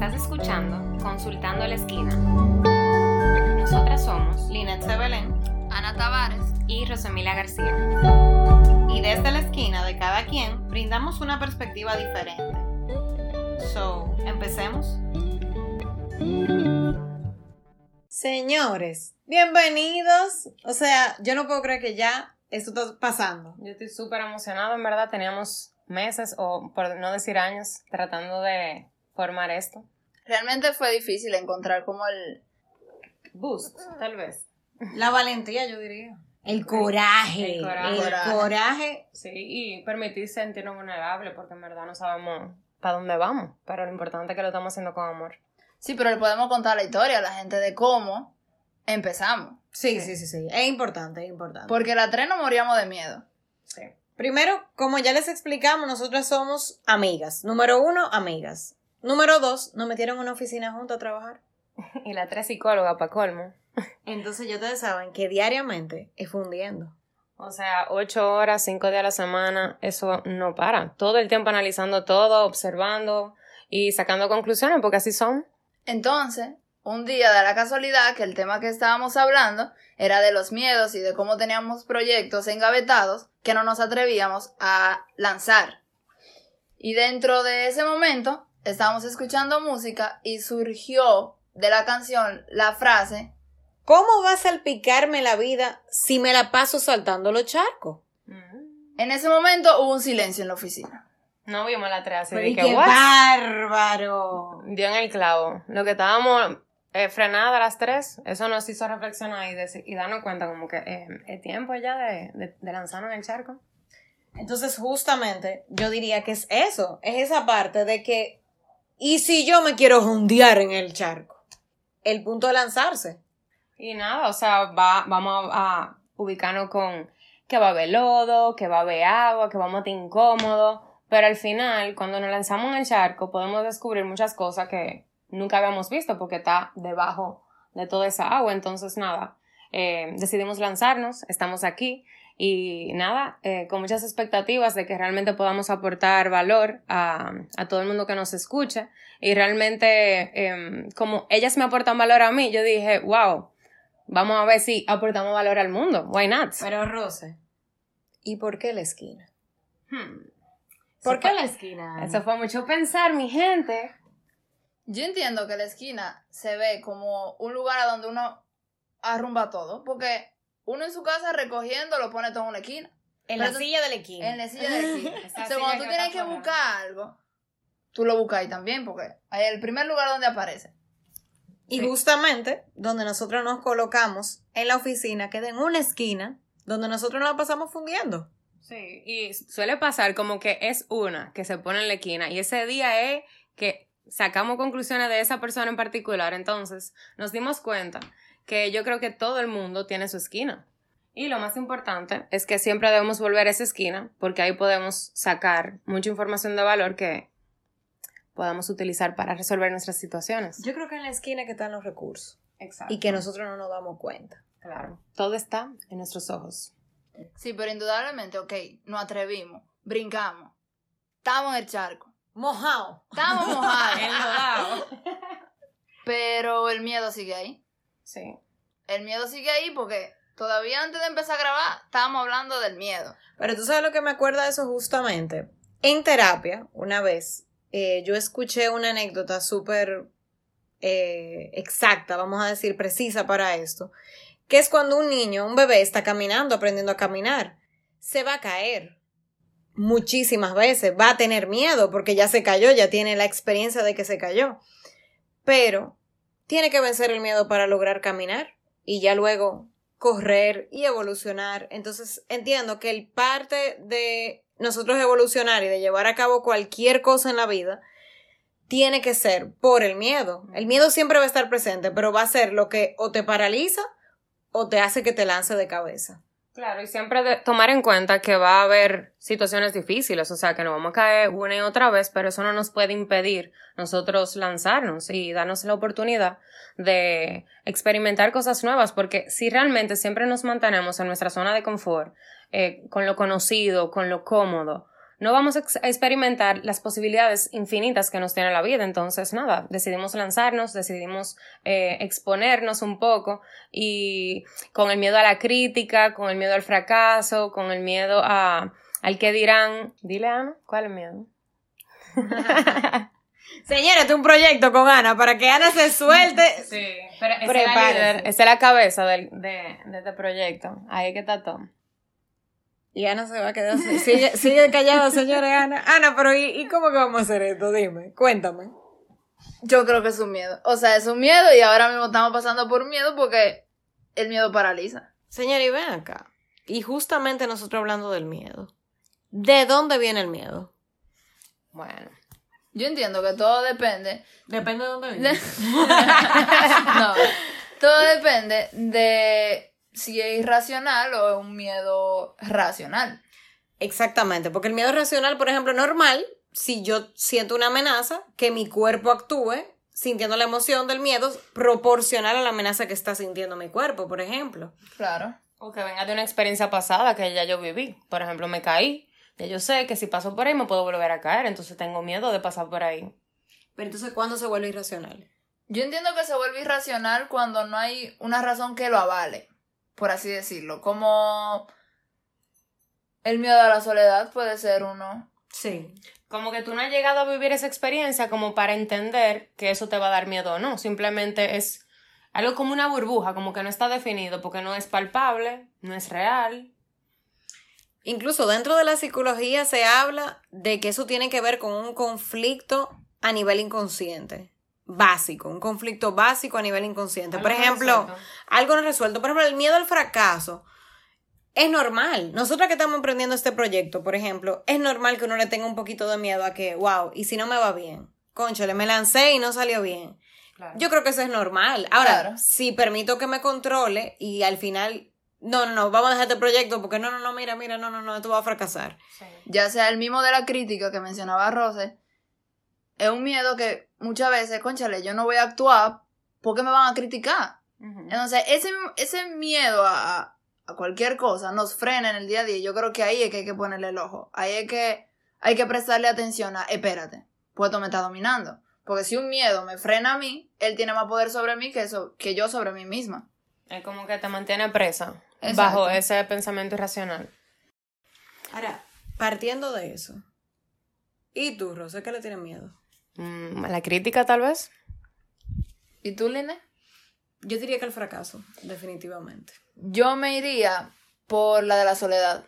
Estás escuchando Consultando la Esquina. Nosotras somos Linet Sebelén Ana Tavares y Rosamila García. y desde la esquina de cada quien brindamos una perspectiva diferente. So, empecemos. Señores, bienvenidos. O sea, yo no puedo creer que ya esto está pasando. Yo estoy súper emocionada, en verdad. Teníamos meses, o por no decir años, tratando de formar esto. Realmente fue difícil encontrar como el... Boost, tal vez. La valentía, yo diría. El coraje. El coraje. El coraje. Sí, y permitir sentirnos vulnerables, porque en verdad no sabemos para dónde vamos. Pero lo importante es que lo estamos haciendo con amor. Sí, pero le podemos contar la historia a la gente de cómo empezamos. Sí, sí, sí, sí. Es importante, es importante. Porque las tres nos moríamos de miedo. Sí. Primero, como ya les explicamos, nosotras somos amigas. Número uno, amigas. Número dos, nos metieron en una oficina juntas a trabajar. Y la tres psicóloga para colmo. Entonces ya ustedes saben que diariamente es fundiendo. O sea, ocho horas, cinco días a la semana, eso no para. Todo el tiempo analizando todo, observando y sacando conclusiones, porque así son. Entonces, un día da la casualidad que el tema que estábamos hablando era de los miedos y de cómo teníamos proyectos engavetados que no nos atrevíamos a lanzar. Y dentro de ese momento estábamos escuchando música y surgió de la canción la frase ¿Cómo va a salpicarme la vida si me la paso saltando los charcos? En ese momento hubo un silencio en la oficina. No vimos la tres así Pero y qué "What?". bárbaro. Dio en el clavo. Lo que estábamos eh, frenadas a las tres, eso nos hizo reflexionar y, darnos cuenta como que eh, es tiempo ya de, de, de lanzarnos en el charco. Entonces, justamente, yo diría que es eso, es esa parte de que, ¿y si yo me quiero hundear en el charco? El punto de lanzarse. Y nada, o sea, va, vamos a, a ubicarnos con que va a haber lodo, que va a haber agua, que vamos a estar incómodos. Pero al final, cuando nos lanzamos en el charco, podemos descubrir muchas cosas que nunca habíamos visto porque está debajo de toda esa agua. Entonces, nada, eh, decidimos lanzarnos, estamos aquí y nada, eh, con muchas expectativas de que realmente podamos aportar valor a, a todo el mundo que nos escuche. Y realmente, eh, como ellas me aportan valor a mí, yo dije, wow, vamos a ver si aportamos valor al mundo. Why not? Pero, Rose, ¿y por qué la esquina? Hmm. ¿Por Eso qué fue- la esquina? Eso fue mucho pensar, mi gente. Yo entiendo que la esquina se ve como un lugar a donde uno arrumba todo, porque uno en su casa recogiendo lo pone todo en una esquina, En la silla de la esquina. en la silla de la esquina. O sea, cuando tú tienes que fuera. buscar algo, tú lo buscas ahí también, porque ahí es el primer lugar donde aparece. Y Sí. justamente donde nosotros nos colocamos en la oficina, queda en una esquina, donde nosotros nos la pasamos fundiendo. Sí, y suele pasar como que es una que se pone en la esquina y ese día es que sacamos conclusiones de esa persona en particular. Entonces nos dimos cuenta que yo creo que todo el mundo tiene su esquina. Y lo más importante es que siempre debemos volver a esa esquina porque ahí podemos sacar mucha información de valor que podamos utilizar para resolver nuestras situaciones. Yo creo que en la esquina que están los recursos Exacto. y que nosotros no nos damos cuenta. Claro. Todo está en nuestros ojos. Sí, pero indudablemente, ok, nos atrevimos, brincamos, estamos en el charco, Mojado. estamos mojados, Enlodado. pero el miedo sigue ahí. Sí. El miedo sigue ahí porque todavía antes de empezar a grabar estábamos hablando del miedo. Pero tú sabes lo que me acuerda de eso justamente. En terapia, una vez, eh, yo escuché una anécdota súper eh, exacta, vamos a decir, precisa para esto, que es cuando un niño, un bebé, está caminando, aprendiendo a caminar, se va a caer muchísimas veces, va a tener miedo porque ya se cayó, ya tiene la experiencia de que se cayó, pero tiene que vencer el miedo para lograr caminar y ya luego correr y evolucionar. Entonces entiendo que el parte de nosotros evolucionar y de llevar a cabo cualquier cosa en la vida tiene que ser por el miedo. El miedo siempre va a estar presente, pero va a ser lo que o te paraliza o te hace que te lance de cabeza. Claro, y siempre de- tomar en cuenta que va a haber situaciones difíciles, o sea, que nos vamos a caer una y otra vez, pero eso no nos puede impedir nosotros lanzarnos y darnos la oportunidad de experimentar cosas nuevas, porque si realmente siempre nos mantenemos en nuestra zona de confort, eh, con lo conocido, con lo cómodo, no vamos a experimentar las posibilidades infinitas que nos tiene la vida. Entonces, nada, decidimos lanzarnos, decidimos eh, exponernos un poco y con el miedo a la crítica, con el miedo al fracaso, con el miedo a, al que dirán. Dile, Ana, ¿cuál es el miedo? Señora, este es un proyecto con Ana para que Ana se suelte. Sí, pero esa es, la cabeza de, de, este proyecto. Ahí que está todo. Y Ana se va a quedar. Sigue, sigue callada, señora Ana. Ana, pero ¿y, cómo que vamos a hacer esto? Dime, cuéntame. Yo creo que es un miedo. O sea, es un miedo y ahora mismo estamos pasando por miedo porque el miedo paraliza. Señora, y ven acá. Y justamente nosotros hablando del miedo. ¿De dónde viene el miedo? Bueno. Yo entiendo que todo depende. Depende de dónde viene. no. Todo depende de si es irracional o es un miedo racional. Exactamente, porque el miedo racional, por ejemplo, normal, si yo siento una amenaza, que mi cuerpo actúe sintiendo la emoción del miedo proporcional a la amenaza que está sintiendo mi cuerpo, por ejemplo. Claro. O que venga de una experiencia pasada que ya yo viví. Por ejemplo, me caí. Ya yo sé que si paso por ahí me puedo volver a caer, entonces tengo miedo de pasar por ahí. Pero entonces, ¿cuándo se vuelve irracional? Yo entiendo que se vuelve irracional cuando no hay una razón que lo avale por así decirlo. Como el miedo a la soledad puede ser uno. Sí. Como que tú no has llegado a vivir esa experiencia como para entender que eso te va a dar miedo o no. Simplemente es algo como una burbuja, como que no está definido porque no es palpable, no es real. Incluso dentro de la psicología se habla de que eso tiene que ver con un conflicto a nivel inconsciente básico, un conflicto básico a nivel inconsciente. Por ejemplo, algo no resuelto. Por ejemplo, el miedo al fracaso es normal. Nosotros que estamos emprendiendo este proyecto, por ejemplo, es normal que uno le tenga un poquito de miedo a que, wow, ¿y si no me va bien? Conchale, me lancé y no salió bien. Yo creo que eso es normal. Ahora, si permito que me controle y al final no, no, no, vamos a dejar este proyecto porque no, no, no, mira, mira, no, no, no, esto va a fracasar. Ya sea el mismo de la crítica que mencionaba Rose, es un miedo que muchas veces, conchale, yo no voy a actuar porque me van a criticar. Entonces, ese, ese miedo a, a, cualquier cosa nos frena en el día a día. Yo creo que ahí es que hay que ponerle el ojo. Ahí es que hay que prestarle atención a, espérate, pues esto me está dominando. Porque si un miedo me frena a mí, él tiene más poder sobre mí que, eso, que yo sobre mí misma. Es como que te mantiene presa bajo ese pensamiento irracional. Ahora, partiendo de eso, ¿y tú, Rosa, qué le tienes miedo? Mm, la crítica, tal vez. ¿Y tú, Line? Yo diría que el fracaso, definitivamente. Yo me iría por la de la soledad.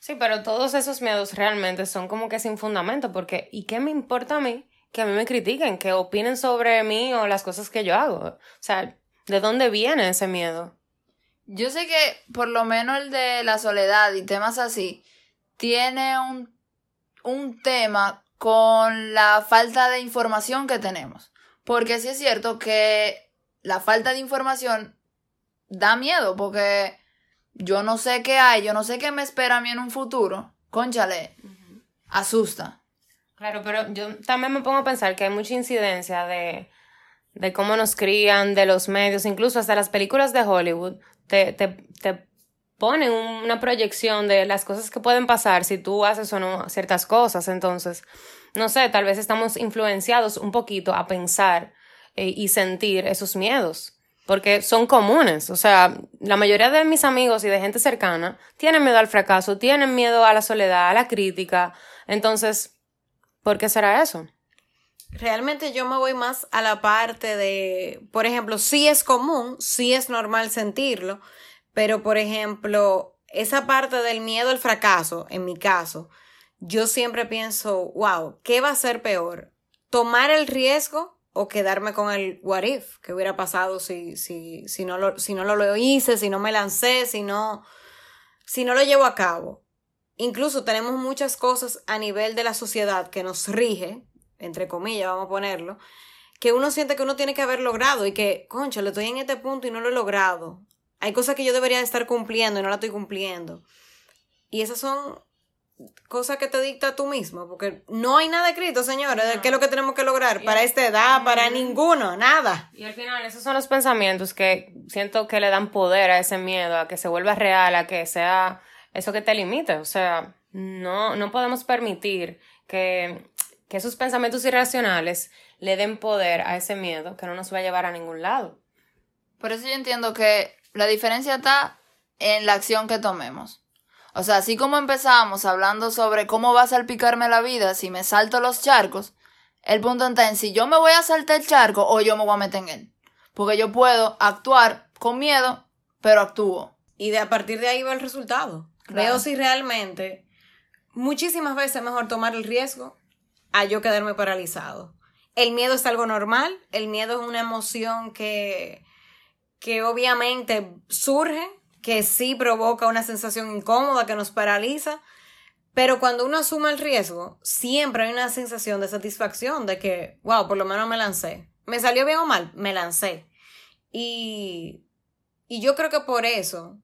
Sí, pero todos esos miedos realmente son como que sin fundamento, porque ¿y qué me importa a mí que a mí me critiquen, que opinen sobre mí o las cosas que yo hago? O sea, ¿de dónde viene ese miedo? Yo sé que por lo menos el de la soledad y temas así tiene un, un tema con la falta de información que tenemos. Porque sí es cierto que la falta de información da miedo, porque yo no sé qué hay, yo no sé qué me espera a mí en un futuro. Conchale, asusta. Claro, pero yo también me pongo a pensar que hay mucha incidencia de, de cómo nos crían, de los medios, incluso hasta las películas de Hollywood, te, te, te ponen una proyección de las cosas que pueden pasar si tú haces o no ciertas cosas. Entonces, no sé, tal vez estamos influenciados un poquito a pensar eh, y sentir esos miedos. Porque son comunes. O sea, la mayoría de mis amigos y de gente cercana tienen miedo al fracaso, tienen miedo a la soledad, a la crítica. Entonces, ¿por qué será eso? Realmente yo me voy más a la parte de, por ejemplo, sí es común, sí es normal sentirlo, pero, por ejemplo, esa parte del miedo al fracaso, en mi caso, yo siempre pienso, wow, ¿qué va a ser peor? ¿Tomar el riesgo o quedarme con el what if? ¿Qué hubiera pasado si, si, si, no, lo, si no lo hice, si no me lancé, si no, si no lo llevo a cabo? Incluso tenemos muchas cosas a nivel de la sociedad que nos rige, entre comillas, vamos a ponerlo, que uno siente que uno tiene que haber logrado y que, concha, le estoy en este punto y no lo he logrado. Hay cosas que yo debería estar cumpliendo y no la estoy cumpliendo. Y esas son cosas que te dicta tú mismo, porque no hay nada escrito, señores, de qué es lo que tenemos que lograr para esta edad, para ninguno, nada. Y al final, esos son los pensamientos que siento que le dan poder a ese miedo, a que se vuelva real, a que sea eso que te limite. O sea, no, no podemos permitir que, que esos pensamientos irracionales le den poder a ese miedo que no nos va a llevar a ningún lado. Por eso yo entiendo que la diferencia está en la acción que tomemos. O sea, así como empezamos hablando sobre cómo va a salpicarme la vida si me salto los charcos, el punto está en si yo me voy a saltar el charco o yo me voy a meter en él. Porque yo puedo actuar con miedo, pero actúo. Y de a partir de ahí va el resultado. Veo si realmente muchísimas veces es mejor tomar el riesgo a yo quedarme paralizado. El miedo es algo normal, el miedo es una emoción que, que obviamente surge, que sí provoca una sensación incómoda, que nos paraliza, pero cuando uno asume el riesgo, siempre hay una sensación de satisfacción, de que, wow, por lo menos me lancé. ¿Me salió bien o mal? Me lancé. Y, y yo creo que por eso,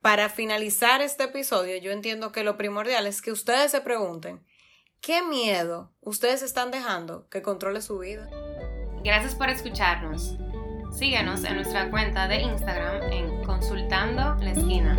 para finalizar este episodio, yo entiendo que lo primordial es que ustedes se pregunten, ¿qué miedo ustedes están dejando que controle su vida? Gracias por escucharnos. Síguenos en nuestra cuenta de Instagram en Consultando la Esquina.